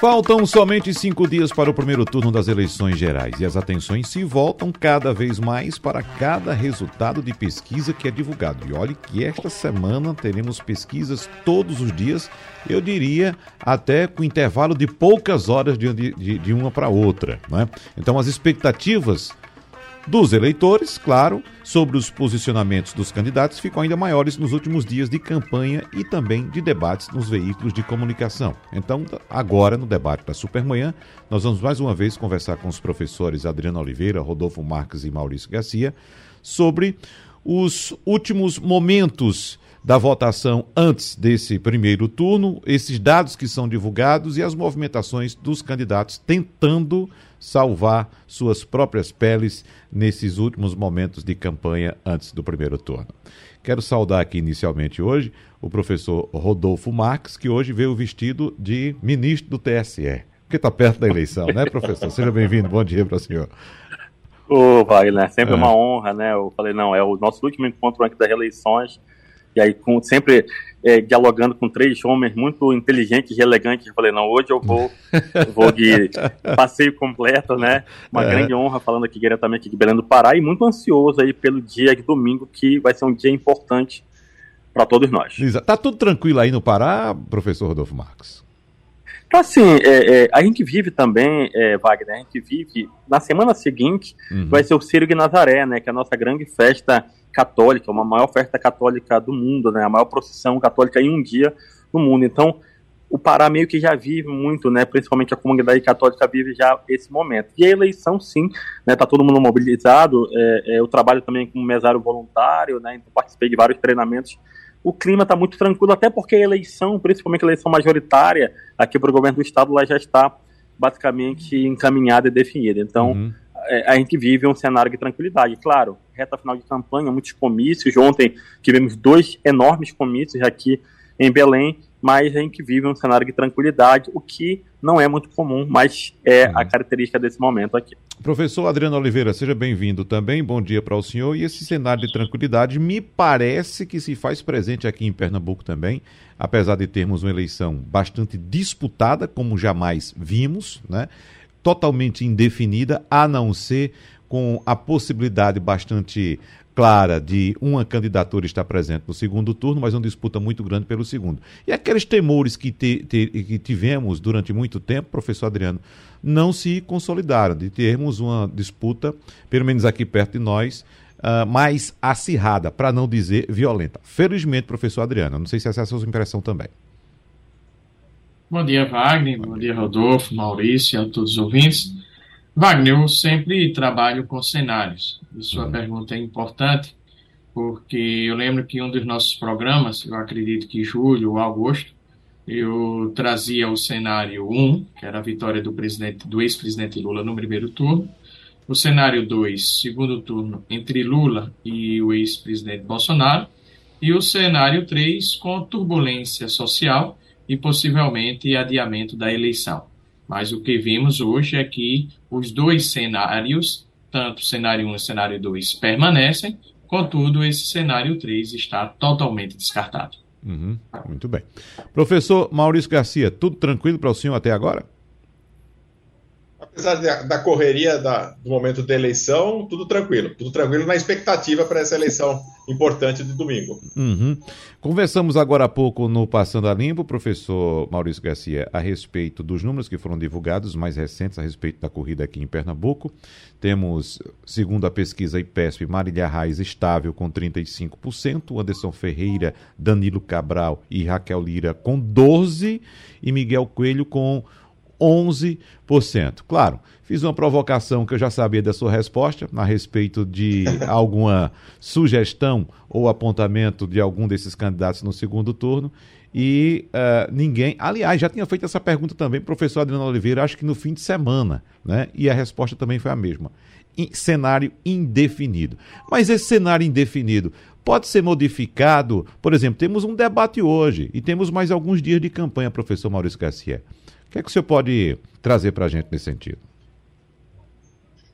Faltam somente cinco dias para o primeiro turno das eleições gerais e as atenções se voltam cada vez mais para cada resultado de pesquisa que é divulgado. E olhe que esta semana teremos pesquisas todos os dias, eu diria até com intervalo de poucas horas de, de, de uma para outra. Né? Então as expectativas dos eleitores, claro, sobre os posicionamentos dos candidatos ficam ainda maiores nos últimos dias de campanha e também de debates nos veículos de comunicação. Então, agora, no debate da Supermanhã, nós vamos mais uma vez conversar com os professores Adriano Oliveira, Rodolfo Marques e Maurício Garcia sobre os últimos momentos da votação antes desse primeiro turno, esses dados que são divulgados e as movimentações dos candidatos tentando salvar suas próprias peles nesses últimos momentos de campanha antes do primeiro turno. Quero saudar aqui inicialmente hoje o professor Rodolfo Marques, que hoje veio vestido de ministro do TSE, porque está perto da eleição, né, professor? Seja bem-vindo, bom dia para o senhor. Ô, Wagner, sempre é. uma honra, né? Eu falei, não, é o nosso último encontro antes das eleições e aí, com, sempre é, dialogando com três homens muito inteligentes e elegantes, eu falei, não, hoje eu vou, vou de passeio completo, né? Uma é. grande honra falando aqui diretamente de Belém do Pará e muito ansioso aí pelo dia de domingo, que vai ser um dia importante para todos nós. Tá tudo tranquilo aí no Pará, professor Rodolfo Marques? Então, assim, é, é, a gente vive também, é, Wagner, a gente vive, na semana seguinte, uhum. vai ser o Círio de Nazaré, né, que é a nossa grande festa católica, uma maior festa católica do mundo, né, a maior procissão católica em um dia no mundo. Então, o Pará meio que já vive muito, né, principalmente a comunidade católica vive já esse momento. E a eleição, sim, né, tá todo mundo mobilizado, é, é, eu trabalho também como mesário voluntário, né, então participei de vários treinamentos. O clima está muito tranquilo, até porque a eleição, principalmente a eleição majoritária, aqui para o governo do estado, lá já está basicamente encaminhada e definida. Então, uhum a gente vive um cenário de tranquilidade. Claro, reta final de campanha, muitos comícios. Ontem tivemos dois enormes comícios aqui em Belém, mas a gente vive um cenário de tranquilidade, o que não é muito comum, mas é uhum. a característica desse momento aqui. Professor Adriano Oliveira, seja bem-vindo também. Bom dia para o senhor. E esse cenário de tranquilidade me parece que se faz presente aqui em Pernambuco também, apesar de termos uma eleição bastante disputada, como jamais vimos, né? Totalmente indefinida, a não ser com a possibilidade bastante clara de uma candidatura estar presente no segundo turno, mas uma disputa muito grande pelo segundo. E aqueles temores que, te, te, que tivemos durante muito tempo, professor Adriano, não se consolidaram, de termos uma disputa, pelo menos aqui perto de nós, uh, mais acirrada, para não dizer violenta. Felizmente, professor Adriano, não sei se essa é a sua impressão também. Bom dia, Wagner. Bom dia, Rodolfo, Maurício e a todos os ouvintes. Wagner, eu sempre trabalho com cenários. E sua uhum. pergunta é importante, porque eu lembro que um dos nossos programas, eu acredito que julho ou agosto, eu trazia o cenário 1, que era a vitória do presidente, do ex-presidente Lula no primeiro turno. O cenário 2, segundo turno, entre Lula e o ex-presidente Bolsonaro. E o cenário 3, com turbulência social e possivelmente adiamento da eleição. Mas o que vimos hoje é que os dois cenários, tanto cenário 1 e cenário 2, permanecem, contudo, esse cenário 3 está totalmente descartado. Uhum, muito bem. Professor Maurício Garcia, tudo tranquilo para o senhor até agora? Apesar da, da correria da, do momento da eleição, tudo tranquilo. Tudo tranquilo na expectativa para essa eleição importante de domingo. Uhum. Conversamos agora há pouco no Passando a Limpo, professor Maurício Garcia, a respeito dos números que foram divulgados, mais recentes, a respeito da corrida aqui em Pernambuco. Temos, segundo a pesquisa IPESP, Marília Reis estável com 35%, Anderson Ferreira, Danilo Cabral e Raquel Lira com 12% e Miguel Coelho com 11%. Claro, fiz uma provocação que eu já sabia da sua resposta a respeito de alguma sugestão ou apontamento de algum desses candidatos no segundo turno. E uh, ninguém. Aliás, já tinha feito essa pergunta também, professor Adriano Oliveira, acho que no fim de semana, né? E a resposta também foi a mesma. cenário indefinido. Mas esse cenário indefinido pode ser modificado? Por exemplo, temos um debate hoje e temos mais alguns dias de campanha, professor Maurício Garcia. O que é que o senhor pode trazer para a gente nesse sentido?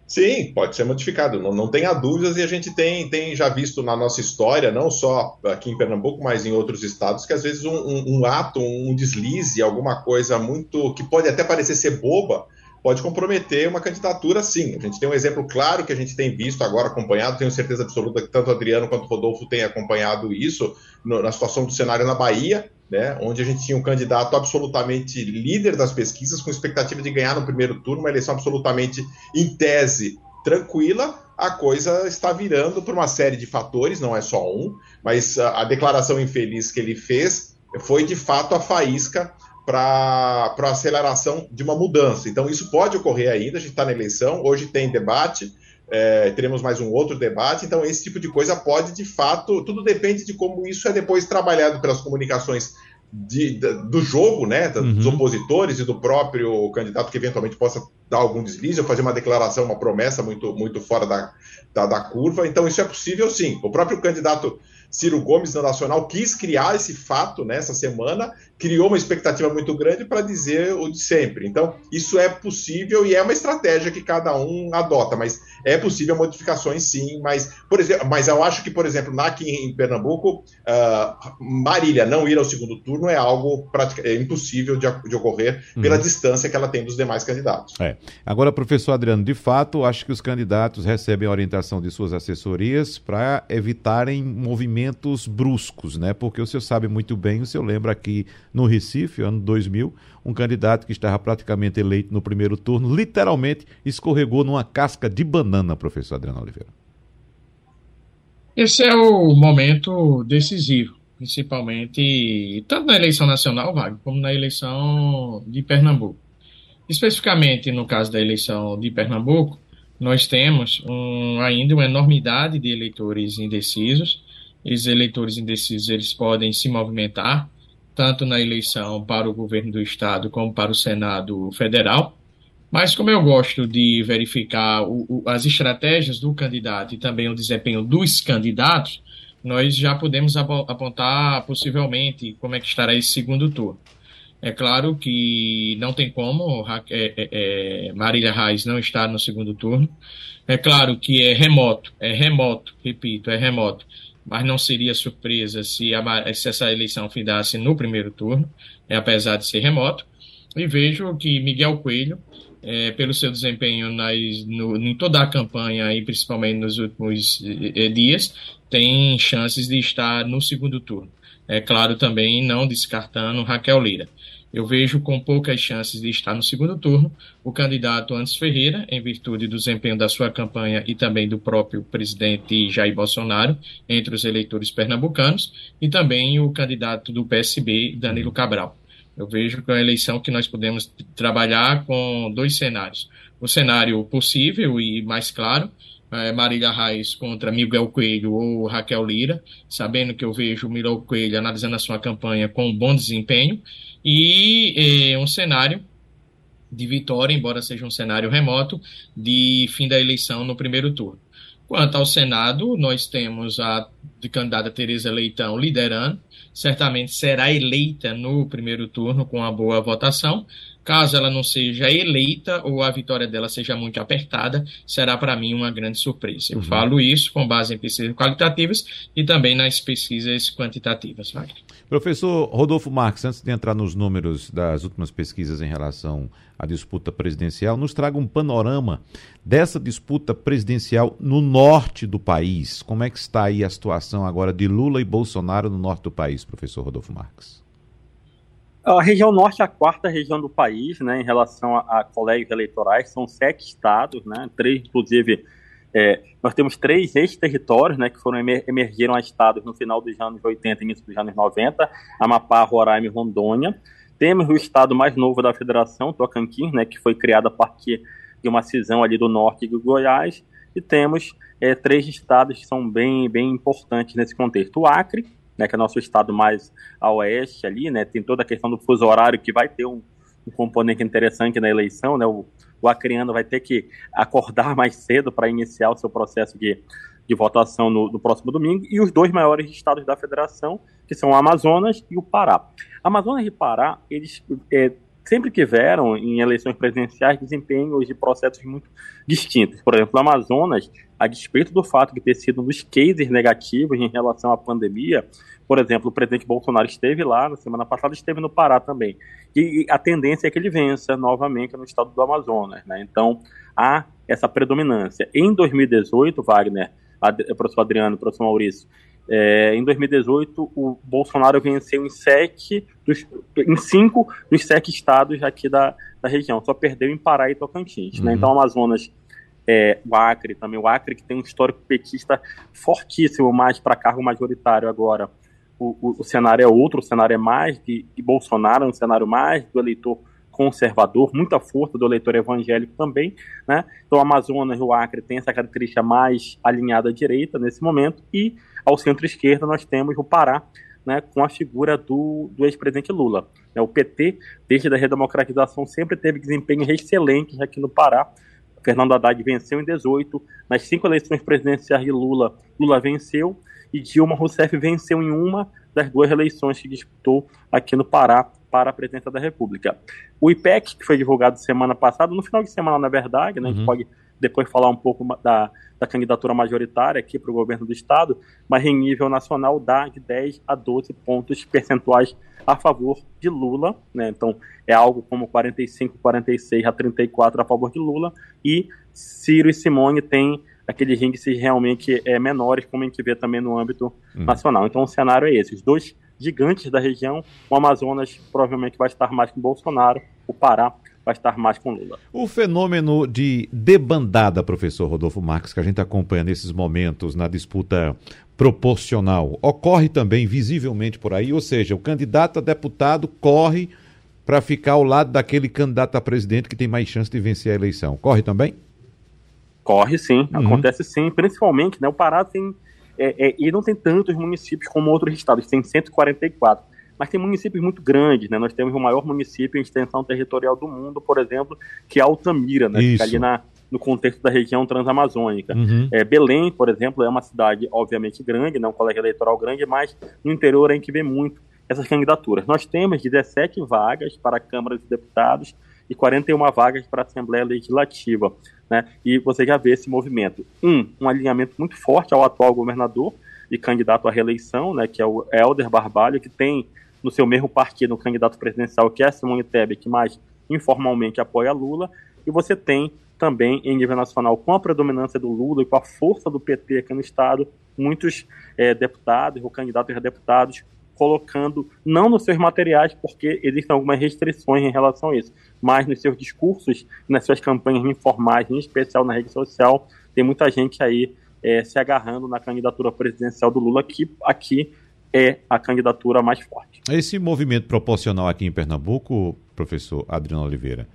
Sim, pode ser modificado, não, não tenha dúvidas, e a gente tem, tem já visto na nossa história, não só aqui em Pernambuco, mas em outros estados, que às vezes um, um, um ato, um deslize, alguma coisa muito que pode até parecer ser boba, pode comprometer uma candidatura sim. A gente tem um exemplo claro que a gente tem visto agora, acompanhado, tenho certeza absoluta que tanto Adriano quanto Rodolfo têm acompanhado isso no, na situação do cenário na Bahia, né, onde a gente tinha um candidato absolutamente líder das pesquisas, com expectativa de ganhar no primeiro turno, uma eleição absolutamente, em tese, tranquila, a coisa está virando por uma série de fatores, não é só um, mas a, a declaração infeliz que ele fez foi de fato a faísca para a aceleração de uma mudança. Então, isso pode ocorrer ainda, a gente está na eleição, hoje tem debate, é, teremos mais um outro debate, então esse tipo de coisa pode, de fato, tudo depende de como isso é depois trabalhado pelas comunicações de, de, do jogo, né, dos uhum. opositores e do próprio candidato que eventualmente possa dar algum deslize ou fazer uma declaração, uma promessa muito, muito fora da, da, da curva. Então, isso é possível sim. O próprio candidato Ciro Gomes da Nacional quis criar esse fato nessa semana, criou uma expectativa muito grande para dizer o de sempre. Então, isso é possível e é uma estratégia que cada um adota, mas é possível modificações sim, mas, por exemplo, mas eu acho que, por exemplo, aqui em Pernambuco, uh, Marília não ir ao segundo turno é algo é impossível de, de ocorrer pela uhum. distância que ela tem dos demais candidatos. É. Agora, professor Adriano, de fato, acho que os candidatos recebem a orientação de suas assessorias para evitarem movimentos movimentos bruscos, né? Porque o senhor sabe muito bem, o senhor lembra aqui no Recife, ano 2000, um candidato que estava praticamente eleito no primeiro turno, literalmente escorregou numa casca de banana, professor Adriano Oliveira. Esse é o momento decisivo, principalmente tanto na eleição nacional, Wagner, como na eleição de Pernambuco. Especificamente no caso da eleição de Pernambuco, nós temos um, ainda uma enormidade de eleitores indecisos os eleitores indecisos eles podem se movimentar tanto na eleição para o governo do estado como para o Senado federal. Mas como eu gosto de verificar o, o, as estratégias do candidato e também o desempenho dos candidatos, nós já podemos apontar possivelmente como é que estará esse segundo turno. É claro que não tem como é, é, é, Marília Reis não estar no segundo turno. É claro que é remoto, é remoto, repito, é remoto mas não seria surpresa se, a, se essa eleição findasse no primeiro turno, é, apesar de ser remoto. E vejo que Miguel Coelho, é, pelo seu desempenho nas, no, em toda a campanha e principalmente nos últimos é, dias, tem chances de estar no segundo turno. É claro também não descartando Raquel Lira eu vejo com poucas chances de estar no segundo turno o candidato Antes Ferreira, em virtude do desempenho da sua campanha e também do próprio presidente Jair Bolsonaro entre os eleitores pernambucanos, e também o candidato do PSB, Danilo Cabral. Eu vejo que é uma eleição que nós podemos trabalhar com dois cenários. O cenário possível e mais claro, é, Marília Reis contra Miguel Coelho ou Raquel Lira, sabendo que eu vejo Miguel Coelho analisando a sua campanha com um bom desempenho, e é, um cenário de vitória, embora seja um cenário remoto, de fim da eleição no primeiro turno. Quanto ao Senado, nós temos a candidata Tereza Leitão liderando, certamente será eleita no primeiro turno com uma boa votação, Caso ela não seja eleita ou a vitória dela seja muito apertada, será para mim uma grande surpresa. Eu uhum. falo isso com base em pesquisas qualitativas e também nas pesquisas quantitativas. Wagner. Professor Rodolfo Marques, antes de entrar nos números das últimas pesquisas em relação à disputa presidencial, nos traga um panorama dessa disputa presidencial no norte do país. Como é que está aí a situação agora de Lula e Bolsonaro no norte do país, professor Rodolfo Marques? A região norte é a quarta região do país, né, em relação a, a colégios eleitorais, são sete estados, né, três, inclusive, é, nós temos três ex-territórios, né, que foram emer emergiram a estados no final dos anos 80 e início dos anos 90, Amapá, Roraima e Rondônia. Temos o estado mais novo da federação, Tocantins, né, que foi criado a partir de uma cisão ali do norte do Goiás, e temos é, três estados que são bem, bem importantes nesse contexto. O Acre, né, que é nosso estado mais a oeste ali, né, tem toda a questão do fuso horário que vai ter um, um componente interessante na eleição, né, o, o acreano vai ter que acordar mais cedo para iniciar o seu processo de, de votação no, no, próximo domingo, e os dois maiores estados da federação, que são o Amazonas e o Pará. Amazonas e Pará, eles é, sempre tiveram, em eleições presidenciais, desempenhos de processos muito distintos. Por exemplo, o Amazonas, a despeito do fato de ter sido um dos cases negativos em relação à pandemia, por exemplo, o presidente Bolsonaro esteve lá na semana passada, esteve no Pará também. E, a tendência é que ele vença novamente no estado do Amazonas. Né? Então, há essa predominância. Em 2018, Wagner, professor Adriano, professor Maurício, é, em 2018, o Bolsonaro venceu em sete, dos, em cinco dos sete estados aqui da, da região. Só perdeu em Pará e Tocantins. Né? Uhum. Né? Então, Amazonas, é, o Acre também, o Acre que tem um histórico petista fortíssimo, mais para cargo majoritário agora o, o, o, cenário é outro, o cenário é mais de, de Bolsonaro, é um cenário mais do eleitor conservador, muita força do eleitor evangélico também, né? Então, Amazonas e o Acre tem essa característica mais alinhada à direita nesse momento, e ao centro-esquerda nós temos o Pará, né, com a figura do, do ex-presidente Lula. Né? O PT, desde a redemocratização, sempre teve desempenhos excelentes aqui no Pará. Fernando Haddad venceu em 18, nas cinco eleições presidenciais de Lula, Lula venceu, e Dilma Rousseff venceu em uma das duas eleições que disputou aqui no Pará para a presidência da República. O IPEC, que foi divulgado semana passada, no final de semana, na verdade, né, uhum. a gente uhum. pode depois falar um pouco da, da candidatura majoritária aqui para o governo do Estado, mas em nível nacional dá de 10 a 12 pontos percentuais a favor de Lula, né? então é algo como 45, 46 a 34 a favor de Lula, e Ciro e Simone têm aqueles índices realmente é, menores, como a gente vê também no âmbito uhum. nacional. Então o cenário é esse: os dois gigantes da região, o Amazonas provavelmente vai estar mais com Bolsonaro, o Pará vai estar mais com Lula. O fenômeno de debandada, professor Rodolfo Marques, que a gente acompanha nesses momentos na disputa proporcional, ocorre também visivelmente por aí, ou seja, o candidato a deputado corre para ficar ao lado daquele candidato a presidente que tem mais chance de vencer a eleição. Corre também? Corre sim, uhum. acontece sim, principalmente, né, o Pará tem, é, é, e não tem tantos municípios como outros estados, tem 144, mas tem municípios muito grandes, né, nós temos o maior município em extensão territorial do mundo, por exemplo, que é Altamira, né, que fica ali na, no contexto da região transamazônica. Uhum. É, Belém, por exemplo, é uma cidade obviamente grande, né, um colégio eleitoral grande, mas no interior a gente vê muito essas candidaturas. Nós temos 17 vagas para a Câmara de Deputados e 41 vagas para a Assembleia Legislativa. Né? E você já vê esse movimento. Um, um alinhamento muito forte ao atual governador e candidato à reeleição, né, que é o Helder Barbalho, que tem no seu mesmo partido um candidato presidencial, que é Simone Tebet, que mais informalmente apoia Lula, e você tem também em nível nacional, com a predominância do Lula e com a força do PT aqui no Estado, muitos é, deputados ou candidatos a deputados colocando, não nos seus materiais, porque existem algumas restrições em relação a isso, mas nos seus discursos, nas suas campanhas informais, em especial na rede social, tem muita gente aí é, se agarrando na candidatura presidencial do Lula, que aqui é a candidatura mais forte. Esse movimento proporcional aqui em Pernambuco, professor Adriano Oliveira,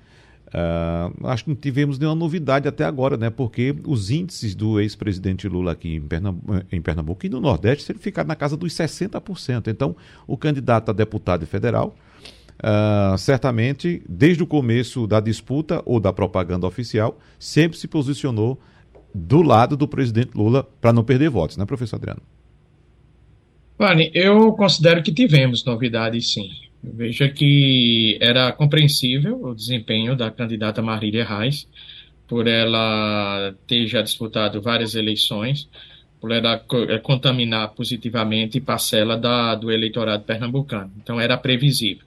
Uh, acho que não tivemos nenhuma novidade até agora, né? Porque os índices do ex-presidente Lula aqui em Pernambuco, em Pernambuco e no Nordeste ele ficaram na casa dos 60%. Então, o candidato a deputado federal, uh, certamente, desde o começo da disputa ou da propaganda oficial, sempre se posicionou do lado do presidente Lula para não perder votos, né, professor Adriano? Vale, eu considero que tivemos novidades, sim. Veja que era compreensível o desempenho da candidata Marília Reis, por ela ter já disputado várias eleições, por ela eh, contaminar positivamente parcela da, do eleitorado pernambucano. Então era previsível.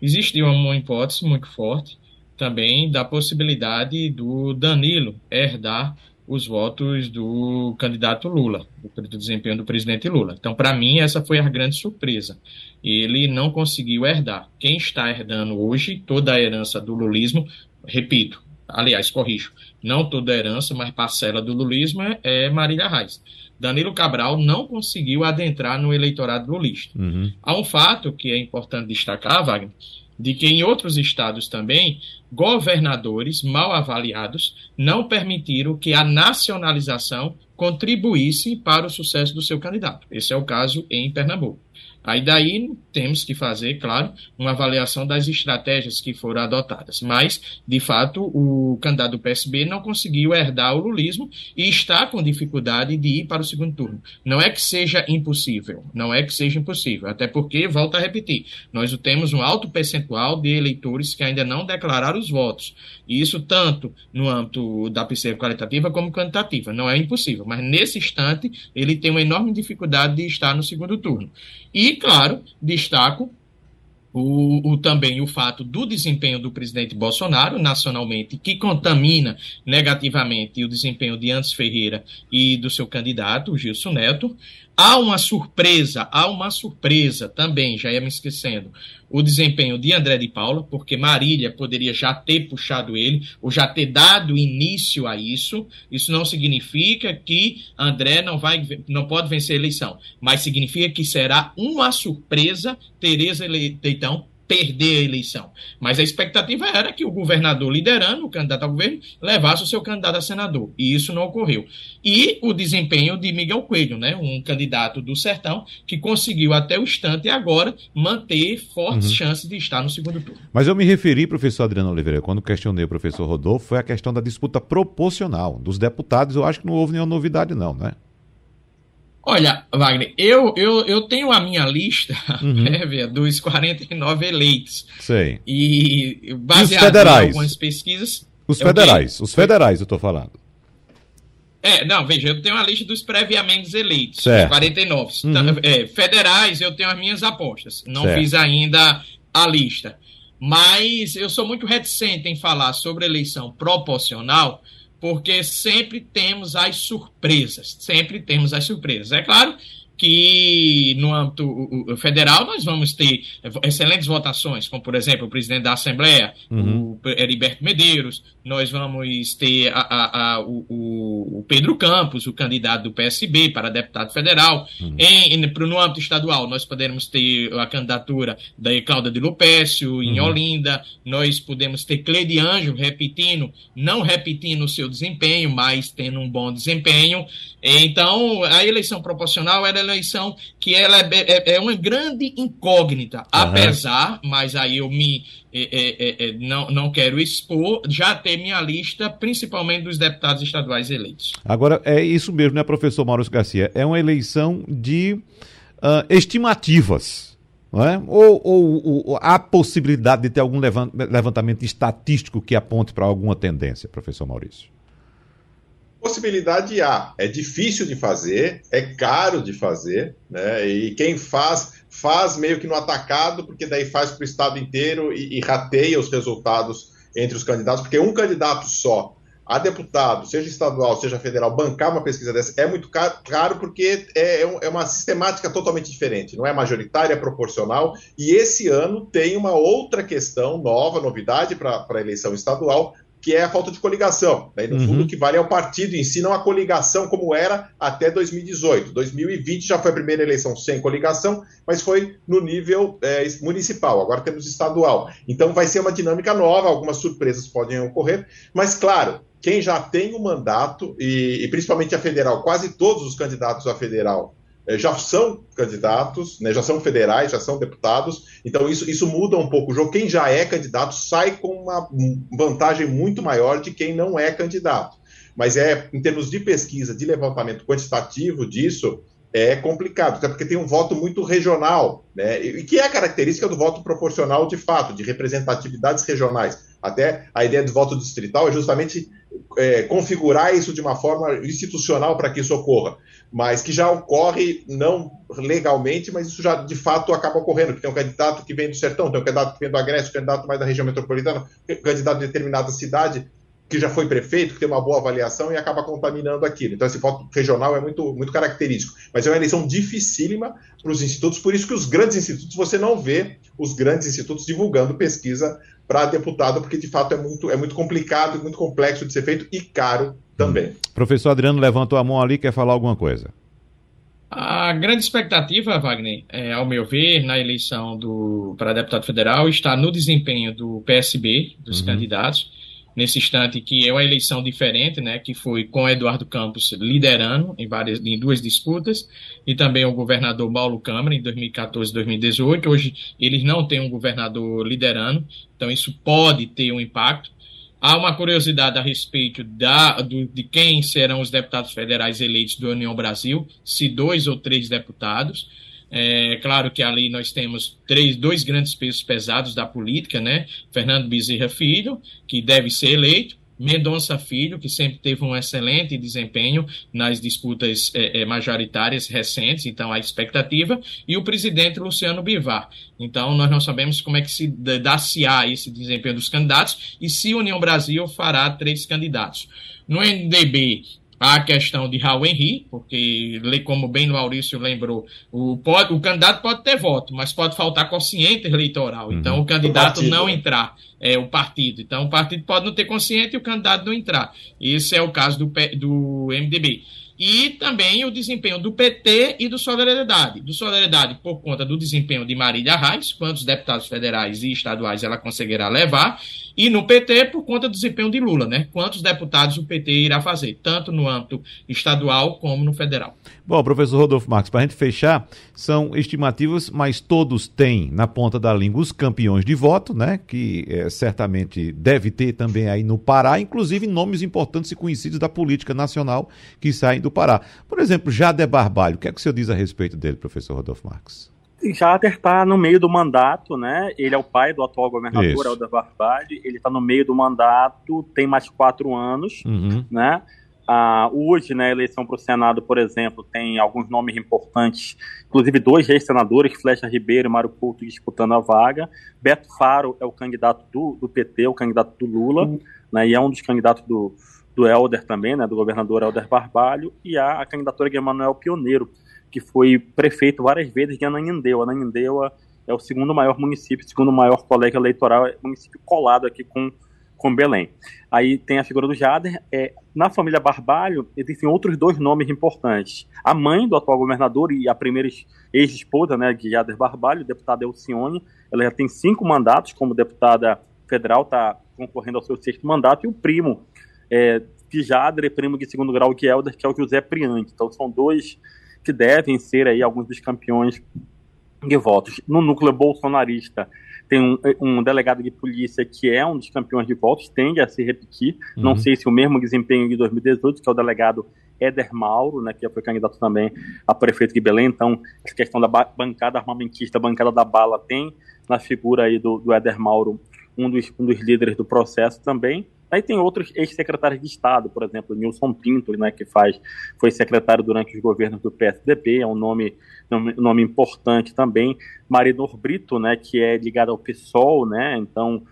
Existia uma hipótese muito forte também da possibilidade do Danilo herdar os votos do candidato Lula, do desempenho do presidente Lula. Então, para mim, essa foi a grande surpresa. Ele não conseguiu herdar. Quem está herdando hoje toda a herança do lulismo, repito, aliás, corrijo, não toda a herança, mas parcela do lulismo é, é Marília Reis. Danilo Cabral não conseguiu adentrar no eleitorado lulista. Uhum. Há um fato que é importante destacar, Wagner, de que em outros estados também, governadores mal avaliados não permitiram que a nacionalização contribuísse para o sucesso do seu candidato. Esse é o caso em Pernambuco. Aí daí temos que fazer, claro, uma avaliação das estratégias que foram adotadas. Mas, de fato, o candidato do PSB não conseguiu herdar o lulismo e está com dificuldade de ir para o segundo turno. Não é que seja impossível, não é que seja impossível, até porque, volto a repetir, nós temos um alto percentual de eleitores que ainda não declararam os votos. E isso tanto no âmbito da PCF qualitativa como quantitativa. Não é impossível, mas nesse instante ele tem uma enorme dificuldade de estar no segundo turno. E claro, destaco o, o, também o fato do desempenho do presidente Bolsonaro nacionalmente, que contamina negativamente o desempenho de Antes Ferreira e do seu candidato, Gilson Neto. Há uma surpresa, há uma surpresa também, já ia me esquecendo, o desempenho de André de Paula, porque Marília poderia já ter puxado ele, ou já ter dado início a isso. Isso não significa que André não, vai, não pode vencer a eleição, mas significa que será uma surpresa Tereza Leitão perder a eleição. Mas a expectativa era que o governador liderando, o candidato ao governo, levasse o seu candidato a senador. E isso não ocorreu. E o desempenho de Miguel Coelho, né, um candidato do Sertão, que conseguiu até o instante agora manter fortes uhum. chances de estar no segundo turno. Mas eu me referi, professor Adriano Oliveira, quando questionei o professor Rodolfo, foi a questão da disputa proporcional. Dos deputados, eu acho que não houve nenhuma novidade, não, né? Olha, Wagner, eu, eu, eu tenho a minha lista uhum. prévia dos 49 eleitos. Sei. E baseado e em algumas pesquisas. Os federais, os federais eu estou falando. É, não, veja, eu tenho a lista dos previamente eleitos, certo. 49. Uhum. É, federais, eu tenho as minhas apostas. Não certo. fiz ainda a lista. Mas eu sou muito reticente em falar sobre eleição proporcional, porque sempre temos as surpresas, sempre temos as surpresas. É claro que no âmbito federal nós vamos ter excelentes votações, como por exemplo o presidente da Assembleia, uhum. o Heriberto Medeiros, nós vamos ter a, a, a, o, o, Pedro Campos, o candidato do PSB para deputado federal. Uhum. Em, em, no âmbito estadual, nós podemos ter a candidatura da Cláudia de Lupécio, em uhum. Olinda, nós podemos ter Cleide Anjo repetindo, não repetindo o seu desempenho, mas tendo um bom desempenho. Então, a eleição proporcional era eleição que ela é, é, é uma grande incógnita, uhum. apesar, mas aí eu me é, é, é, não, não quero expor, já ter minha lista, principalmente dos deputados estaduais eleitos. Agora, é isso mesmo, né, professor Maurício Garcia? É uma eleição de uh, estimativas. É? ou, ou, ou há possibilidade de ter algum levantamento estatístico que aponte para alguma tendência, professor Maurício? Possibilidade há. É difícil de fazer, é caro de fazer, né? E quem faz, faz meio que no atacado, porque daí faz para o estado inteiro e, e rateia os resultados entre os candidatos, porque um candidato só a deputado, seja estadual, seja federal, bancar uma pesquisa dessa é muito caro, caro porque é, é, é, uma sistemática totalmente diferente, não é majoritária, é proporcional, e esse ano tem uma outra questão nova, novidade para a eleição estadual, que é a falta de coligação. Né? No uhum. fundo, o que vale é o partido em si, não a coligação como era até 2018. 2020 já foi a primeira eleição sem coligação, mas foi no nível é, municipal. Agora temos estadual. Então vai ser uma dinâmica nova, algumas surpresas podem ocorrer, mas claro, quem já tem o mandato, e, e principalmente a federal, quase todos os candidatos a federal já são candidatos, né, já são federais, já são deputados, então isso, isso muda um pouco o jogo. Quem já é candidato sai com uma vantagem muito maior de quem não é candidato. Mas é, em termos de pesquisa, de levantamento quantitativo disso, é complicado, até porque tem um voto muito regional, né, e que é a característica do voto proporcional de fato, de representatividades regionais. Até a ideia do voto distrital é justamente é, configurar isso de uma forma institucional para que isso ocorra mas que já ocorre não legalmente, mas isso já de fato acaba ocorrendo, que tem um candidato que vem do sertão, tem um candidato que vem do Agreste, um candidato mais da região metropolitana, um candidato de determinada cidade que já foi prefeito, que tem uma boa avaliação e acaba contaminando aquilo. Então esse voto regional é muito, muito característico. Mas é uma eleição dificílima para os institutos, por isso que os grandes institutos, você não vê os grandes institutos divulgando pesquisa para deputado, porque de fato é muito, é muito complicado, muito complexo de ser feito e caro também. Hum. Professor Adriano levantou a mão ali, quer falar alguma coisa? A grande expectativa, Wagner, é, ao meu ver, na eleição do, para deputado federal, está no desempenho do PSB, dos uhum. candidatos, nesse instante, que é uma eleição diferente, né, que foi com Eduardo Campos liderando em, várias, em duas disputas, e também o governador Paulo Câmara em 2014 e 2018. Hoje eles não têm um governador liderando, então isso pode ter um impacto. Há uma curiosidade a respeito da, do, de quem serão os deputados federais eleitos do União Brasil, se dois ou três deputados. É claro que ali nós temos três, dois grandes pesos pesados da política, né? Fernando Bezerra Filho, que deve ser eleito, Mendonça Filho, que sempre teve um excelente desempenho nas disputas é, é, majoritárias recentes, então a expectativa, e o presidente Luciano Bivar. Então nós não sabemos como é que se dá-se-á esse desempenho dos candidatos e se a União Brasil fará três candidatos. No NDB, a questão de Raul Henry, porque, como bem o Maurício lembrou, o, pode, o candidato pode ter voto, mas pode faltar consciente eleitoral. Uhum. Então, o candidato o não entrar, é o partido. Então, o partido pode não ter consciente e o candidato não entrar. Esse é o caso do, do MDB e também o desempenho do PT e do Solidariedade. Do Solidariedade, por conta do desempenho de Marília Reis, quantos deputados federais e estaduais ela conseguirá levar, e no PT, por conta do desempenho de Lula, né? Quantos deputados o PT irá fazer, tanto no âmbito estadual como no federal. Bom, professor Rodolfo Marques, para a gente fechar, são estimativas, mas todos têm na ponta da língua os campeões de voto, né? Que é, certamente deve ter também aí no Pará, inclusive nomes importantes e conhecidos da política nacional que saem do Pará. Por exemplo, Jader Barbalho, o que é que o senhor diz a respeito dele, professor Rodolfo Marques? Jader está no meio do mandato, né? Ele é o pai do atual governador, Helder Barbalho. Ele está no meio do mandato, tem mais quatro anos, uhum. né? Ah, hoje, na né, eleição para o Senado, por exemplo, tem alguns nomes importantes, inclusive dois ex-senadores, Flecha Ribeiro e Mário Couto, disputando a vaga. Beto Faro é o candidato do, do PT, o candidato do Lula, uhum. né, e é um dos candidatos do, do Helder também, né, do governador Helder Barbalho, e há a candidatura de Emanuel Pioneiro, que foi prefeito várias vezes de Ananindeua. Ananindeua é o segundo maior município, segundo maior colégio eleitoral, é município colado aqui com, com Belém. Aí tem a figura do Jader. É, na família Barbalho, existem outros dois nomes importantes. A mãe do atual governador e a primeira ex-esposa né, de Jader Barbalho, deputada Elcione, ela já tem cinco mandatos como deputada federal, está concorrendo ao seu sexto mandato, e o primo é, Jader, primo de segundo grau de Helder, que é o José Priante. Então são dois que devem ser aí alguns dos campeões de votos. No núcleo bolsonarista, tem um, um, delegado de polícia que é um dos campeões de votos, tende a se repetir. Uhum. Não sei se o mesmo desempenho de 2018, que é o delegado Éder Mauro, né, que foi candidato também a prefeito de Belém. Então, essa questão da bancada armamentista, bancada da bala, tem na figura aí do, do Éder Mauro um dos, um dos líderes do processo também. Aí tem outros ex-secretários de Estado, por exemplo, Nilson Pinto, né, que faz, foi secretário durante os governos do PSDB, é um nome, um nome importante também. Marinor Brito, né, que é ligado ao PSOL, né, então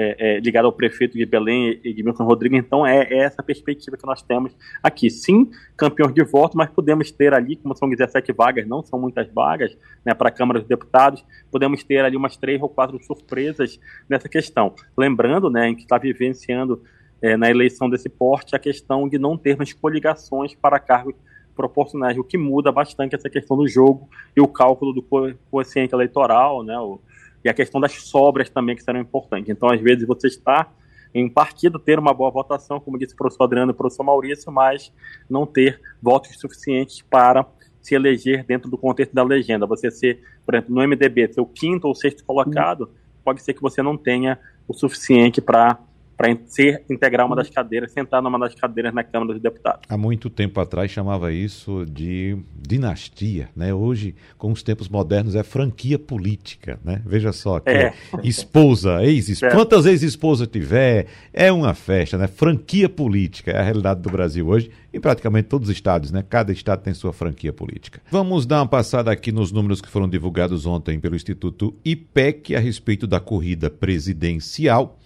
é, é, ligado ao prefeito de Belém e de Milton Rodrigues. Então, é, é, essa perspectiva que nós temos aqui. Sim, campeões de voto, mas podemos ter ali, como são 17 vagas, não são muitas vagas né, para a Câmara dos Deputados, podemos ter ali umas três ou quatro surpresas nessa questão. Lembrando né, que está vivenciando é, na eleição desse porte a questão de não termos coligações para cargos proporcionais, o que muda bastante essa questão do jogo e o cálculo do quociente eleitoral, né, o, e a questão das sobras também que serão importantes. Então, às vezes, você está em um partido ter uma boa votação, como disse o professor Adriano e o professor Maurício, mas não ter votos suficientes para se eleger dentro do contexto da legenda. Você ser, por exemplo, no MDB, ser o quinto ou sexto colocado, pode ser que você não tenha o suficiente para para ser integrar uma das cadeiras, sentar numa das cadeiras na Câmara dos Deputados. Há muito tempo atrás chamava isso de dinastia, né? Hoje, com os tempos modernos, é franquia política, né? Veja só, que é. esposa, ex-esposa, é. quantas ex-esposas tiver, é uma festa, né? Franquia política é a realidade do Brasil hoje em praticamente todos os estados, né? Cada estado tem sua franquia política. Vamos dar uma passada aqui nos números que foram divulgados ontem pelo Instituto IPEC a respeito da corrida presidencial.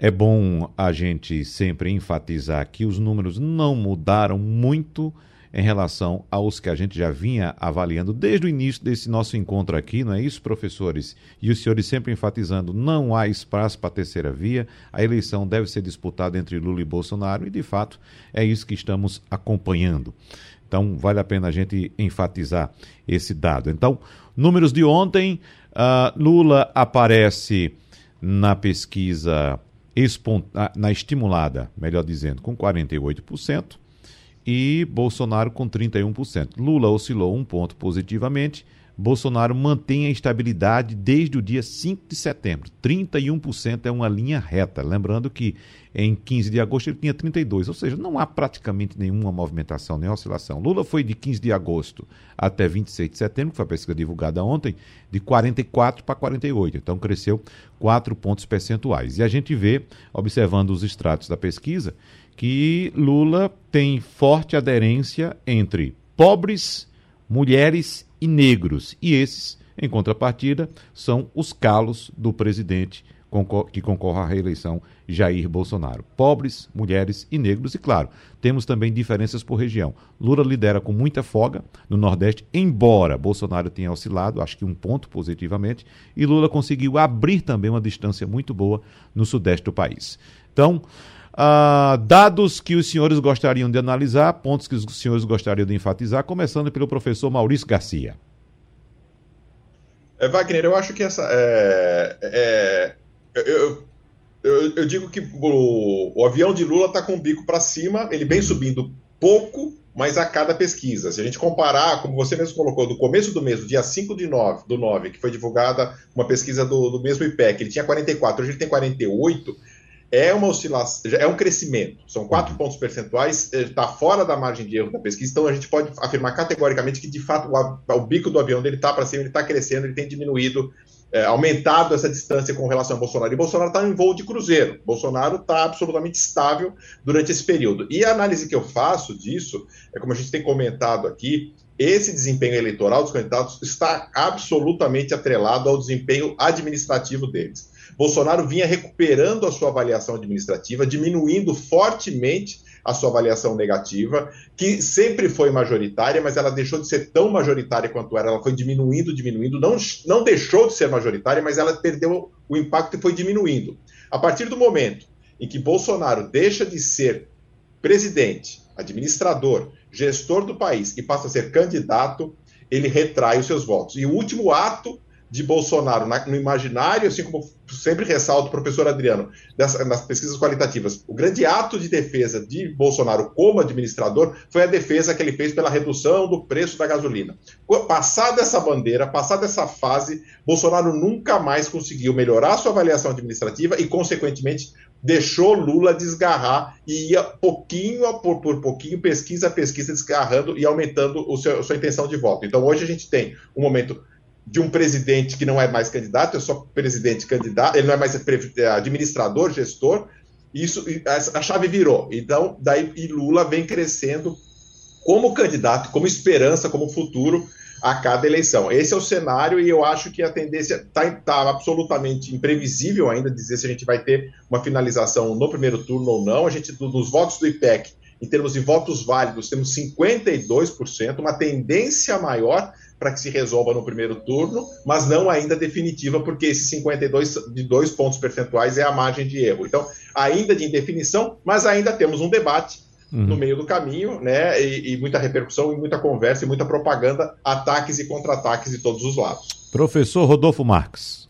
É bom a gente sempre enfatizar que os números não mudaram muito em relação aos que a gente já vinha avaliando desde o início desse nosso encontro aqui, não é isso, professores? E os senhores sempre enfatizando: não há espaço para a terceira via, a eleição deve ser disputada entre Lula e Bolsonaro, e de fato é isso que estamos acompanhando. Então, vale a pena a gente enfatizar esse dado. Então, números de ontem: uh, Lula aparece na pesquisa na estimulada, melhor dizendo, com 48% e Bolsonaro com 31%. Lula oscilou um ponto positivamente Bolsonaro mantém a estabilidade desde o dia 5 de setembro. 31% é uma linha reta. Lembrando que em 15 de agosto ele tinha 32%, ou seja, não há praticamente nenhuma movimentação, nem oscilação. Lula foi de 15 de agosto até 26 de setembro, que foi a pesquisa divulgada ontem, de 44 para 48. Então cresceu 4 pontos percentuais. E a gente vê, observando os extratos da pesquisa, que Lula tem forte aderência entre pobres, mulheres e negros. E esses, em contrapartida, são os calos do presidente que concorre à reeleição Jair Bolsonaro. Pobres, mulheres e negros, e claro, temos também diferenças por região. Lula lidera com muita folga no Nordeste, embora Bolsonaro tenha oscilado, acho que um ponto positivamente, e Lula conseguiu abrir também uma distância muito boa no Sudeste do país. Então, Uh, dados que os senhores gostariam de analisar, pontos que os senhores gostariam de enfatizar, começando pelo professor Maurício Garcia. É, Wagner, eu acho que essa. É, é, eu, eu, eu, digo que o, o, avião de Lula está com o bico para cima, ele vem subindo pouco, mas a cada pesquisa. Se a gente comparar, como você mesmo colocou, do começo do mês, do dia 5 de 9, do 9, que foi divulgada uma pesquisa do, do mesmo IPEC, ele tinha 44, hoje ele tem 48 é uma oscilação, é um crescimento, são quatro uhum. pontos percentuais, está fora da margem de erro da pesquisa, então a gente pode afirmar categoricamente que de fato o, o bico do avião dele está para cima, ele está crescendo, ele tem diminuído, é, aumentado essa distância com relação a Bolsonaro. E Bolsonaro está em voo de cruzeiro, Bolsonaro está absolutamente estável durante esse período. E a análise que eu faço disso, é como a gente tem comentado aqui, esse desempenho eleitoral dos candidatos está absolutamente atrelado ao desempenho administrativo deles. Bolsonaro vinha recuperando a sua avaliação administrativa, diminuindo fortemente a sua avaliação negativa, que sempre foi majoritária, mas ela deixou de ser tão majoritária quanto era, ela foi diminuindo, diminuindo, não, não deixou de ser majoritária, mas ela perdeu o impacto e foi diminuindo. A partir do momento em que Bolsonaro deixa de ser presidente, administrador, gestor do país e passa a ser candidato, ele retrai os seus votos. E o último ato de Bolsonaro na, no imaginário, assim como sempre ressalta o professor Adriano, dessa, nas pesquisas qualitativas, o grande ato de defesa de Bolsonaro como administrador foi a defesa que ele fez pela redução do preço da gasolina. Passada essa bandeira, passada essa fase, Bolsonaro nunca mais conseguiu melhorar sua avaliação administrativa e, consequentemente, deixou Lula desgarrar e ia pouquinho por, por pouquinho, pesquisa a pesquisa, desgarrando e aumentando o a sua intenção de voto. Então, hoje a gente tem um momento de um presidente que não é mais candidato, é só presidente candidato, ele não é mais administrador, gestor, isso a chave virou. Então, daí e Lula vem crescendo como candidato, como esperança, como futuro a cada eleição. Esse é o cenário e eu acho que a tendência está tá absolutamente imprevisível ainda dizer se a gente vai ter uma finalização no primeiro turno ou não. A gente, dos votos do IPEC, em termos de votos válidos, temos 52%, uma tendência maior para que se resolva no primeiro turno, mas não ainda definitiva, porque esses 52 de dois pontos percentuais é a margem de erro. Então, ainda de indefinição, mas ainda temos um debate uhum. no meio do caminho, né? E, e, muita repercussão, e muita conversa, e muita propaganda, ataques e contra-ataques de todos os lados. Professor Rodolfo Marques.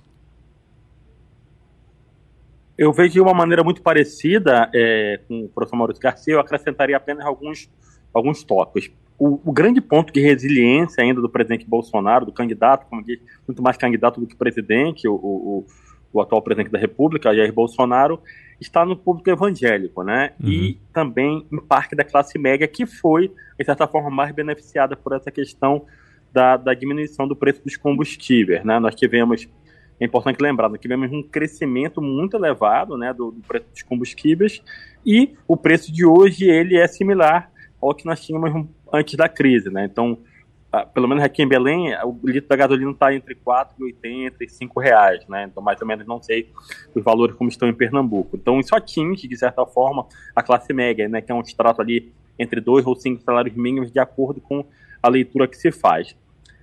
Eu vejo de uma maneira muito parecida é, com o professor Maurício Garcia, eu acrescentaria apenas alguns, alguns tópicos o, o, grande ponto de resiliência ainda do presidente Bolsonaro, do candidato, como diz, muito mais candidato do que presidente, o, o, o, atual presidente da República, Jair Bolsonaro, está no público evangélico, né? Uhum. E também em parte da classe média, que foi, de certa forma, mais beneficiada por essa questão da, da diminuição do preço dos combustíveis, né? Nós tivemos, é importante lembrar, nós tivemos um crescimento muito elevado, né, do, do preço dos combustíveis, e o preço de hoje, ele é similar ao que nós tínhamos antes da crise, né? Então, pelo menos aqui em Belém, o litro da gasolina está entre R$ 4,80 e R$ reais, né? Então, mais ou menos, não sei os valores como estão em Pernambuco. Então, isso atinge, de certa forma, a classe média, né? Que é um extrato ali entre dois ou cinco salários mínimos, de acordo com a leitura que se faz.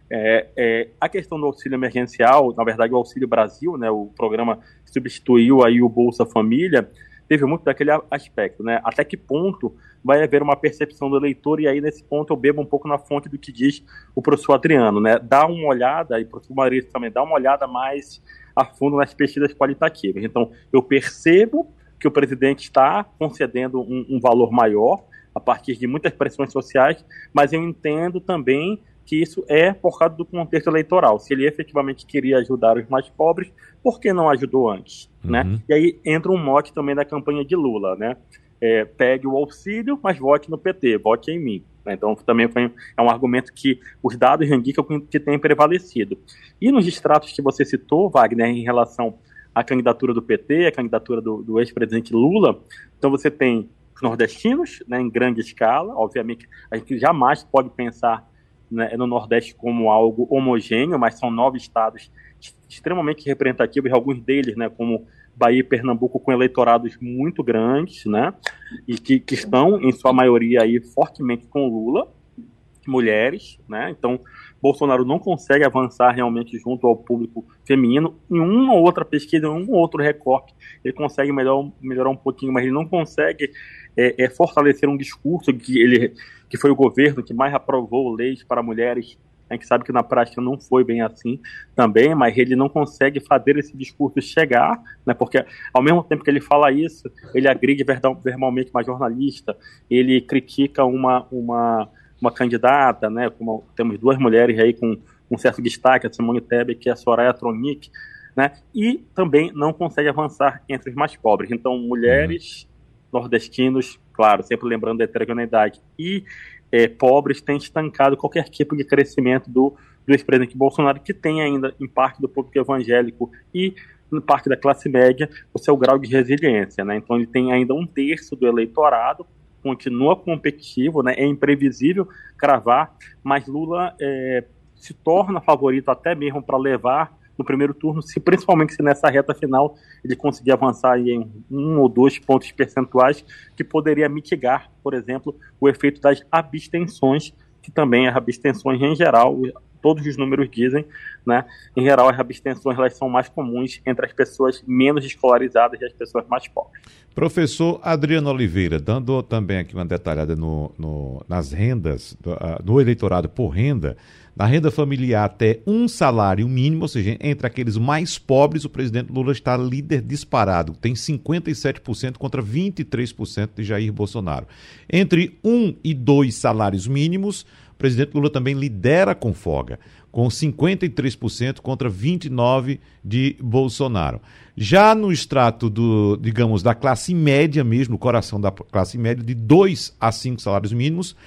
É, é, a questão do auxílio emergencial, na verdade, o Auxílio Brasil, né? O programa que substituiu aí o Bolsa Família, teve muito daquele aspecto, né? Até que ponto vai haver uma percepção do eleitor, e aí nesse ponto eu bebo um pouco na fonte do que diz o professor Adriano, né? Dá uma olhada, e o professor Maurício também, dá uma olhada mais a fundo nas pesquisas qualitativas. Então, eu percebo que o presidente está concedendo um, um valor maior a partir de muitas pressões sociais, mas eu entendo também que isso é por causa do contexto eleitoral. Se ele efetivamente queria ajudar os mais pobres, por que não ajudou antes? Uhum. Né? E aí entra um mote também da campanha de Lula, né? É, pegue o auxílio, mas vote no PT, vote em mim. Né? Então também foi, é um argumento que os dados indicam que tem prevalecido. E nos distratos que você citou, Wagner, em relação à candidatura do PT, a candidatura do, do ex-presidente Lula, então você tem os nordestinos, né, em grande escala, obviamente a gente jamais pode pensar né, no Nordeste como algo homogêneo, mas são nove estados extremamente representativos, alguns deles, né, como Bahia e Pernambuco, com eleitorados muito grandes, né, e que, que estão, em sua maioria, aí, fortemente com Lula, mulheres, né, então Bolsonaro não consegue avançar realmente junto ao público feminino. Em uma ou outra pesquisa, em um ou outro recorte, ele consegue melhor, melhorar um pouquinho, mas ele não consegue é, é fortalecer um discurso que ele que foi o governo que mais aprovou leis para mulheres. A gente sabe que na prática não foi bem assim também, mas ele não consegue fazer esse discurso chegar, né, porque ao mesmo tempo que ele fala isso, ele agride verbalmente uma jornalista, ele critica uma, uma, uma candidata, né, como temos duas mulheres aí com um certo destaque, a Simone Tebet e a Soraya Tronic, né, e também não consegue avançar entre os mais pobres. Então, mulheres, uhum. nordestinos, claro, sempre lembrando da heterogeneidade, e é, pobres têm estancado qualquer tipo de crescimento do, do ex-presidente Bolsonaro, que tem ainda, em parte do público evangélico e em parte da classe média, o seu grau de resiliência. Né? Então, ele tem ainda um terço do eleitorado, continua competitivo, né? é imprevisível cravar, mas Lula é, se torna favorito até mesmo para levar no primeiro turno, se principalmente se nessa reta final ele conseguir avançar em um ou dois pontos percentuais, que poderia mitigar, por exemplo, o efeito das abstenções, que também as abstenções em geral, todos os números dizem, né? Em geral, as abstenções elas são mais comuns entre as pessoas menos escolarizadas e as pessoas mais pobres. Professor Adriano Oliveira, dando também aqui uma detalhada no, no nas rendas, do, uh, no eleitorado por renda, na renda familiar até um salário mínimo, ou seja, entre aqueles mais pobres, o presidente Lula está líder disparado, tem 57% contra 23% de Jair Bolsonaro. Entre um e dois salários mínimos, o presidente Lula também lidera com folga, com 53% contra 29% de Bolsonaro. Já no extrato do, digamos, da classe média mesmo, coração da classe média, de 2 a 5 salários mínimos,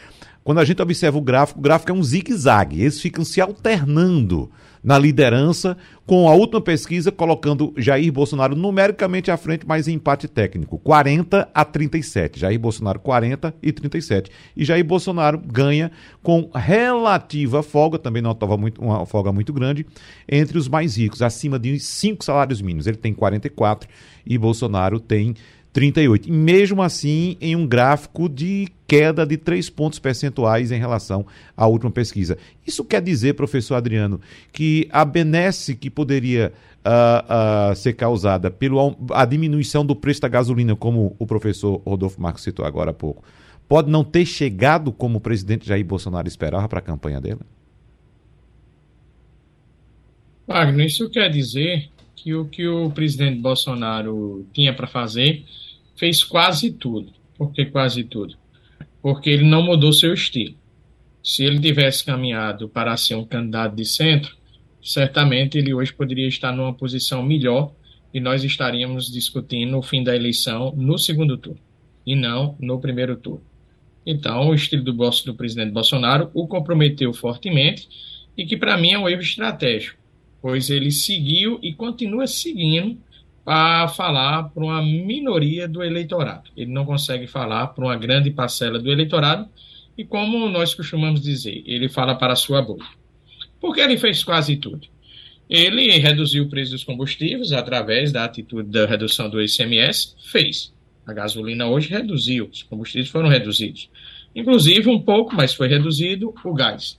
quando a gente observa o gráfico, o gráfico é um zigue-zague. Eles ficam se alternando na liderança, com a última pesquisa colocando Jair Bolsonaro numericamente à frente, mas em empate técnico, 40 a 37. Jair Bolsonaro 40 e 37. E Jair Bolsonaro ganha com relativa folga, também não estava muito, uma folga muito grande, entre os mais ricos, acima de 5 salários mínimos. Ele tem 44 e Bolsonaro tem 38. E mesmo assim, em um gráfico de queda de 3 pontos percentuais em relação à última pesquisa. Isso quer dizer, professor Adriano, que a benesse que poderia uh, uh, ser causada pela diminuição do preço da gasolina, como o professor Rodolfo Marcos citou agora há pouco, pode não ter chegado como o presidente Jair Bolsonaro esperava para a campanha dele? Wagner, isso quer dizer que o que o presidente Bolsonaro tinha para fazer fez quase tudo. Por que quase tudo? Porque ele não mudou seu estilo. Se ele tivesse caminhado para ser um candidato de centro, certamente ele hoje poderia estar numa posição melhor e nós estaríamos discutindo o fim da eleição no segundo turno e não no primeiro turno. Então, o estilo do, do presidente Bolsonaro o comprometeu fortemente e que, para mim, é um erro estratégico pois ele seguiu e continua seguindo para falar para uma minoria do eleitorado. Ele não consegue falar para uma grande parcela do eleitorado e, como nós costumamos dizer, ele fala para a sua boca. Porque ele fez quase tudo. Ele reduziu o preço dos combustíveis através da atitude da redução do ICMS, fez. A gasolina hoje reduziu, os combustíveis foram reduzidos. Inclusive, um pouco, mas foi reduzido o gás.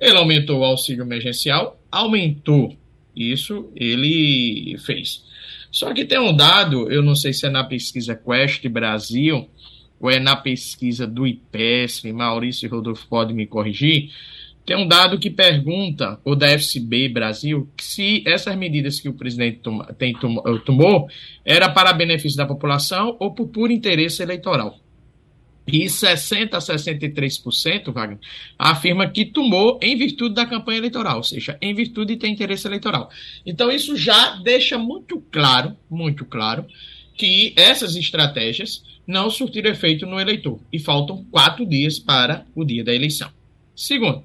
Ele aumentou o auxílio emergencial, aumentou. Isso ele fez. Só que tem um dado, eu não sei se é na pesquisa Quest Brasil ou é na pesquisa do IPESP, Maurício e Rodolfo pode me corrigir, tem um dado que pergunta, o da FCB Brasil, se essas medidas que o presidente tem, tomou era para benefício da população ou por puro interesse eleitoral. E 60% a 63%, Wagner, afirma que tomou em virtude da campanha eleitoral, ou seja, em virtude de ter interesse eleitoral. Então, isso já deixa muito claro, muito claro, que essas estratégias não surtiram efeito no eleitor. E faltam quatro dias para o dia da eleição. Segundo,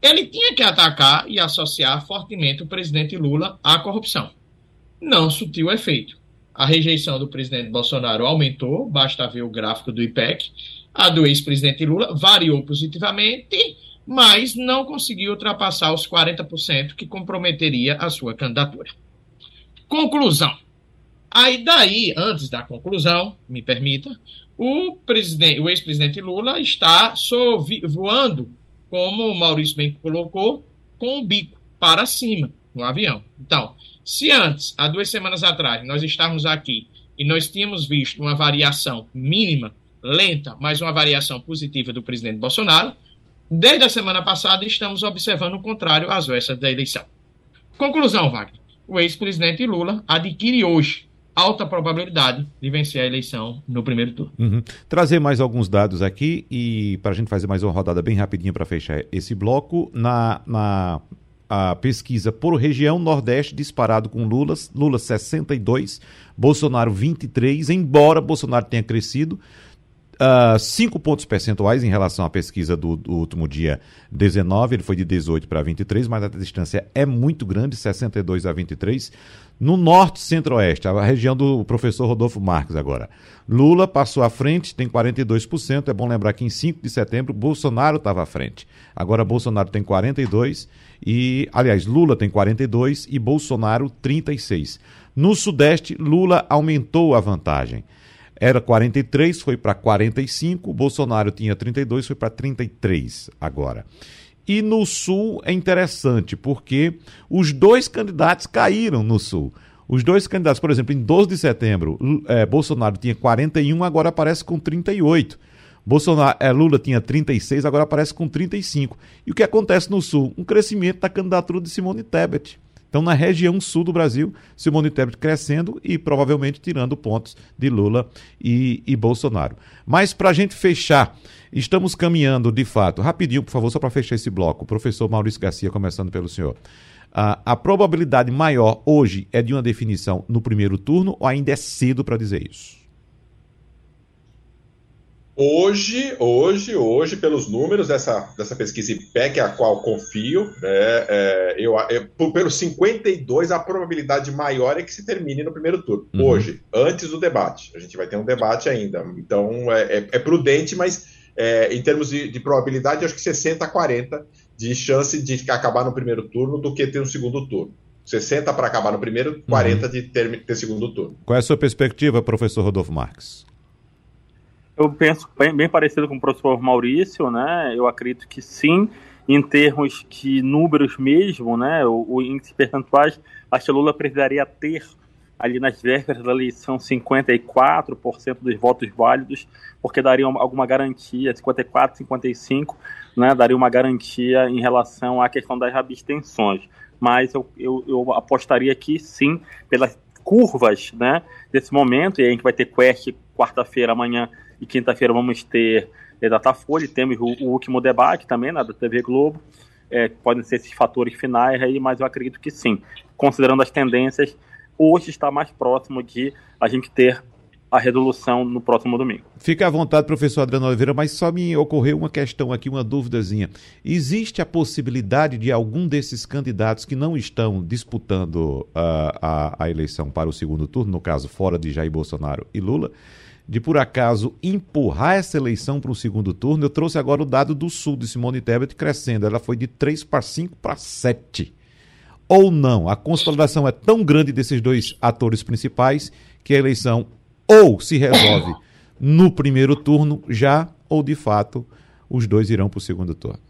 ele tinha que atacar e associar fortemente o presidente Lula à corrupção. Não surtiu efeito. A rejeição do presidente Bolsonaro aumentou, basta ver o gráfico do IPEC. A do ex-presidente Lula variou positivamente, mas não conseguiu ultrapassar os 40% que comprometeria a sua candidatura. Conclusão. Aí daí, antes da conclusão, me permita, o, o ex-presidente Lula está voando, como o Maurício bem colocou, com o bico para cima no avião. Então, se antes, há duas semanas atrás, nós estávamos aqui e nós tínhamos visto uma variação mínima, lenta, mas uma variação positiva do presidente Bolsonaro, desde a semana passada estamos observando o contrário às vésperas da eleição. Conclusão, Wagner. O ex-presidente Lula adquire hoje alta probabilidade de vencer a eleição no primeiro turno. Uhum. Trazer mais alguns dados aqui e para a gente fazer mais uma rodada bem rapidinho para fechar esse bloco. Na, na a pesquisa por região Nordeste disparado com Lula, Lula 62, Bolsonaro 23, embora Bolsonaro tenha crescido, 5 uh, pontos percentuais em relação à pesquisa do, do, último dia 19, ele foi de 18 para 23, mas a distância é muito grande, 62 a 23. No norte centro-oeste, a região do professor Rodolfo Marques agora. Lula passou à frente, tem 42%. É bom lembrar que em 5 de setembro Bolsonaro estava à frente. Agora Bolsonaro tem 42 e, aliás, Lula tem 42 e Bolsonaro 36. No sudeste, Lula aumentou a vantagem. Era 43, foi para 45. Bolsonaro tinha 32, foi para 33 agora. E no Sul é interessante, porque os dois candidatos caíram no Sul. Os dois candidatos, por exemplo, em 12 de setembro, é, Bolsonaro tinha 41, agora aparece com 38. Bolsonaro, é, Lula tinha 36, agora aparece com 35. E o que acontece no Sul? Um crescimento da candidatura de Simone Tebet. Então, na região sul do Brasil, Simone Tebet crescendo e provavelmente tirando pontos de Lula e, e Bolsonaro. Mas, para a gente fechar, estamos caminhando de fato. Rapidinho, por favor, só para fechar esse bloco. Professor Maurício Garcia, começando pelo senhor. a probabilidade maior hoje é de uma definição no primeiro turno ou ainda é cedo para dizer isso? Hoje, hoje, hoje, pelos números dessa, dessa pesquisa IPEC, a qual confio, é, é, eu, é, pelo 52, a probabilidade maior é que se termine no primeiro turno. Uhum. Hoje, antes do debate. A gente vai ter um debate ainda. Então, é, é, é prudente, mas é, em termos de, de, probabilidade, acho que 60 a 40 de chance de acabar no primeiro turno do que ter um segundo turno. 60 para acabar no primeiro, 40 uhum. de ter, ter segundo turno. Qual é a sua perspectiva, professor Rodolfo Marques? Eu penso bem, bem, parecido com o professor Maurício, né? Eu acredito que sim, em termos de números mesmo, né? O, o índice percentuais, acho que Lula precisaria ter ali nas vésperas da eleição 54% dos votos válidos, porque daria alguma garantia, 54, 55, né? Daria uma garantia em relação à questão das abstenções. Mas eu, eu, eu apostaria que sim, pelas curvas, né? Desse momento, e a gente vai ter quest quarta-feira, amanhã e quinta-feira vamos ter é, Datafolha, temos o, o, último debate também né, da TV Globo. É, podem ser esses fatores finais aí, mas eu acredito que sim. Considerando as tendências, hoje está mais próximo de a gente ter a resolução no próximo domingo. Fique à vontade, professor Adriano Oliveira, mas só me ocorreu uma questão aqui, uma dúvidazinha. Existe a possibilidade de algum desses candidatos que não estão disputando uh, a, a eleição para o segundo turno, no caso, fora de Jair Bolsonaro e Lula, de por acaso empurrar essa eleição para o segundo turno, eu trouxe agora o dado do Sul de Simone Tebet crescendo. Ela foi de 3 para 5 para 7. Ou não, a consolidação é tão grande desses dois atores principais que a eleição ou se resolve no primeiro turno já, ou de fato os dois irão para o segundo turno.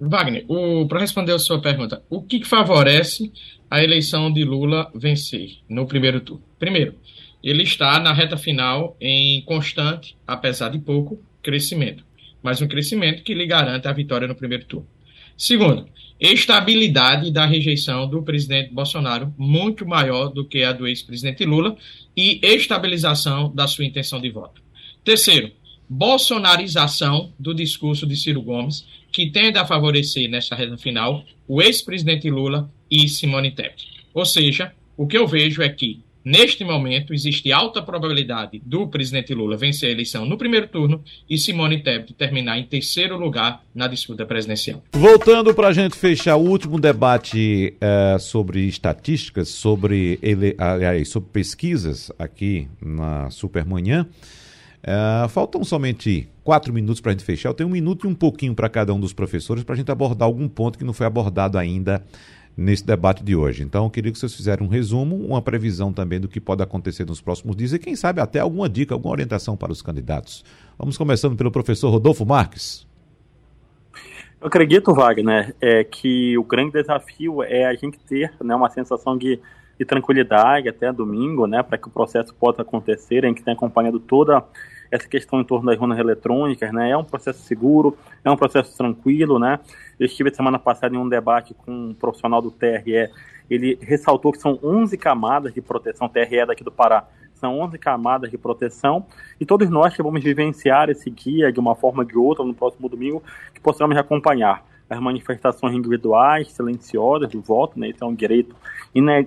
Wagner, para responder a sua pergunta, o que favorece a eleição de Lula vencer no primeiro turno? Primeiro, ele está na reta final em constante, apesar de pouco, crescimento. mas um crescimento que lhe garanta a vitória no primeiro turno. Segundo, estabilidade da rejeição do presidente Bolsonaro, muito maior do que a do ex-presidente Lula, e estabilização da sua intenção de voto. Terceiro, bolsonarização do discurso de Ciro Gomes, que tende a favorecer, nesta reta final, o ex-presidente Lula e Simone Tebet. Ou seja, o que eu vejo é que Neste momento, existe alta probabilidade do presidente Lula vencer a eleição no primeiro turno e Simone Tebet terminar em terceiro lugar na disputa presidencial. Voltando para a gente fechar o último debate uh, sobre estatísticas, sobre, ele, aliás, sobre pesquisas aqui na Supermanhã. Uh, faltam somente quatro minutos para a gente fechar. Eu tenho um minuto e um pouquinho para cada um dos professores para a gente abordar algum ponto que não foi abordado ainda nesse debate de hoje. Então, eu queria que vocês fizessem um resumo, uma previsão também do que pode acontecer nos próximos dias e, quem sabe, até alguma dica, alguma orientação para os candidatos. Vamos começando pelo professor Rodolfo Marques. Eu acredito, Wagner, é, que o grande desafio é a gente ter né, uma sensação de, de tranquilidade até domingo, né, para que o processo possa acontecer. A gente tem acompanhado toda essa questão em torno das urnas eletrônicas, né? É um processo seguro, é um processo tranquilo, né? Eu estive semana passada em um debate com um profissional do TRE, ele ressaltou que são 11 camadas de proteção, TRE daqui do Pará, são 11 camadas de proteção, e todos nós que vamos vivenciar esse guia de uma forma ou de outra no próximo domingo, que possamos acompanhar as manifestações individuais, silenciosas do voto, né? Isso é um direito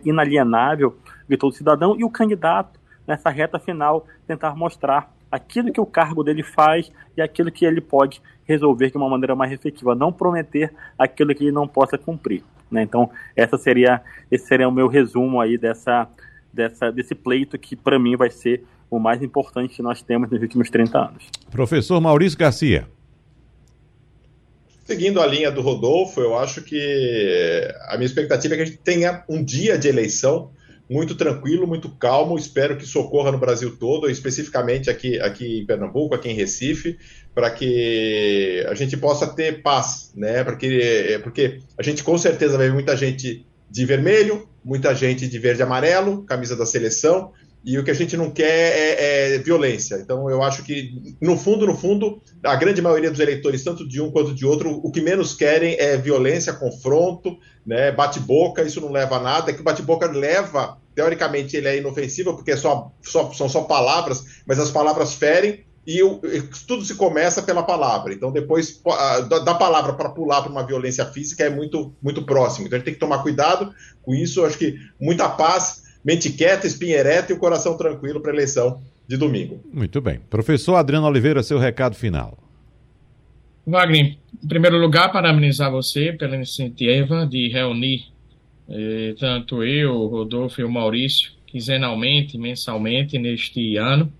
inalienável de todo cidadão, e o candidato, nessa reta final, tentar mostrar aquilo que o cargo dele faz e aquilo que ele pode resolver de uma maneira mais efetiva, não prometer aquilo que ele não possa cumprir. Né? Então, essa seria, esse seria o meu resumo aí dessa, dessa, desse pleito que, para mim, vai ser o mais importante que nós temos nos últimos 30 anos. Professor Maurício Garcia. Seguindo a linha do Rodolfo, eu acho que a minha expectativa é que a gente tenha um dia de eleição muito tranquilo, muito calmo. Espero que socorra no Brasil todo, especificamente aqui, aqui em Pernambuco, aqui em Recife, para que a gente possa ter paz, né? Porque, porque a gente com certeza vai ver muita gente de vermelho, muita gente de verde e amarelo, camisa da seleção, e o que a gente não quer é, é, violência. Então, eu acho que, no fundo, no fundo, a grande maioria dos eleitores, tanto de um quanto de outro, o que menos querem é violência, confronto, né, bate-boca, isso não leva a nada. É que o bate-boca leva, teoricamente, ele é inofensivo, porque é só, só, são só palavras, mas as palavras ferem, e, o, e tudo se começa pela palavra. Então, depois, da palavra para pular para uma violência física é muito, muito próximo. Então, a gente tem que tomar cuidado com isso. Eu acho que muita paz mente quieta, espinha ereta e o coração tranquilo para a eleição de domingo. Muito bem. Professor Adriano Oliveira, seu recado final. Wagner, em primeiro lugar, parabenizar você pela iniciativa de reunir eh, tanto eu, Rodolfo e o Maurício, quinzenalmente, mensalmente, neste ano.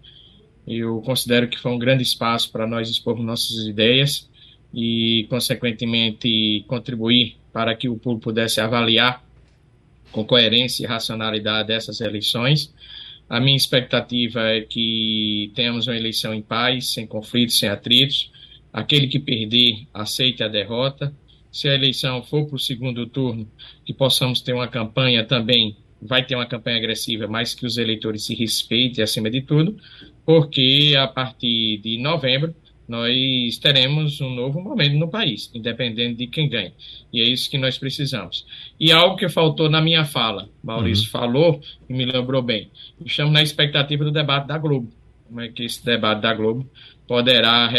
Eu considero que foi um grande espaço para nós expormos nossas ideias e, consequentemente, contribuir para que o público pudesse avaliar com coerência e racionalidade essas eleições. A minha expectativa é que tenhamos uma eleição em paz, sem conflitos, sem atritos. Aquele que perder, aceite a derrota. Se a eleição for para o segundo turno, que possamos ter uma campanha também, vai ter uma campanha agressiva, mas que os eleitores se respeitem acima de tudo, porque a partir de novembro nós teremos um novo momento no país, independente de quem ganhe. E é isso que nós precisamos. E algo que faltou na minha fala, Maurício uhum. falou e me lembrou bem. Estamos na expectativa do debate da Globo. Como é que esse debate da Globo poderá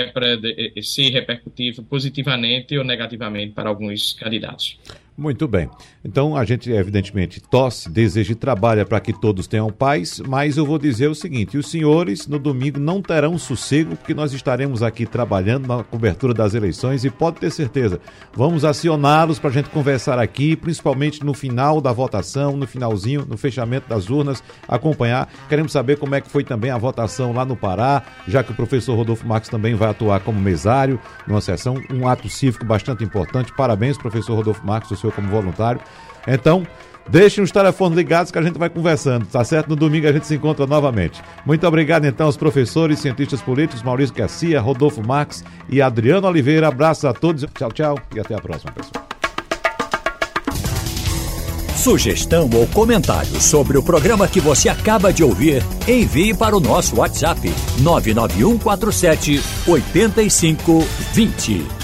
ser repercutivo positivamente ou negativamente para alguns candidatos. Muito bem. Então a gente, evidentemente, tosse, deseja e trabalha para que todos tenham paz, mas eu vou dizer o seguinte: os senhores no domingo não terão sossego, porque nós estaremos aqui trabalhando na cobertura das eleições e pode ter certeza, vamos acioná-los para a gente conversar aqui, principalmente no final da votação, no finalzinho, no fechamento das urnas, acompanhar. Queremos saber como é que foi também a votação lá no Pará, já que o professor Rodolfo Marques também vai atuar como mesário numa sessão, um ato cívico bastante importante. Parabéns, professor Rodolfo Marques, senhor como voluntário. Então, deixem os telefones ligados que a gente vai conversando, tá certo? No domingo a gente se encontra novamente. Muito obrigado então aos professores, cientistas políticos, Maurício Garcia, Rodolfo Marques e Adriano Oliveira. Abraço a todos, tchau, tchau e até a próxima, pessoal. Sugestão ou comentário sobre o programa que você acaba de ouvir, envie para o nosso WhatsApp 99147 8520.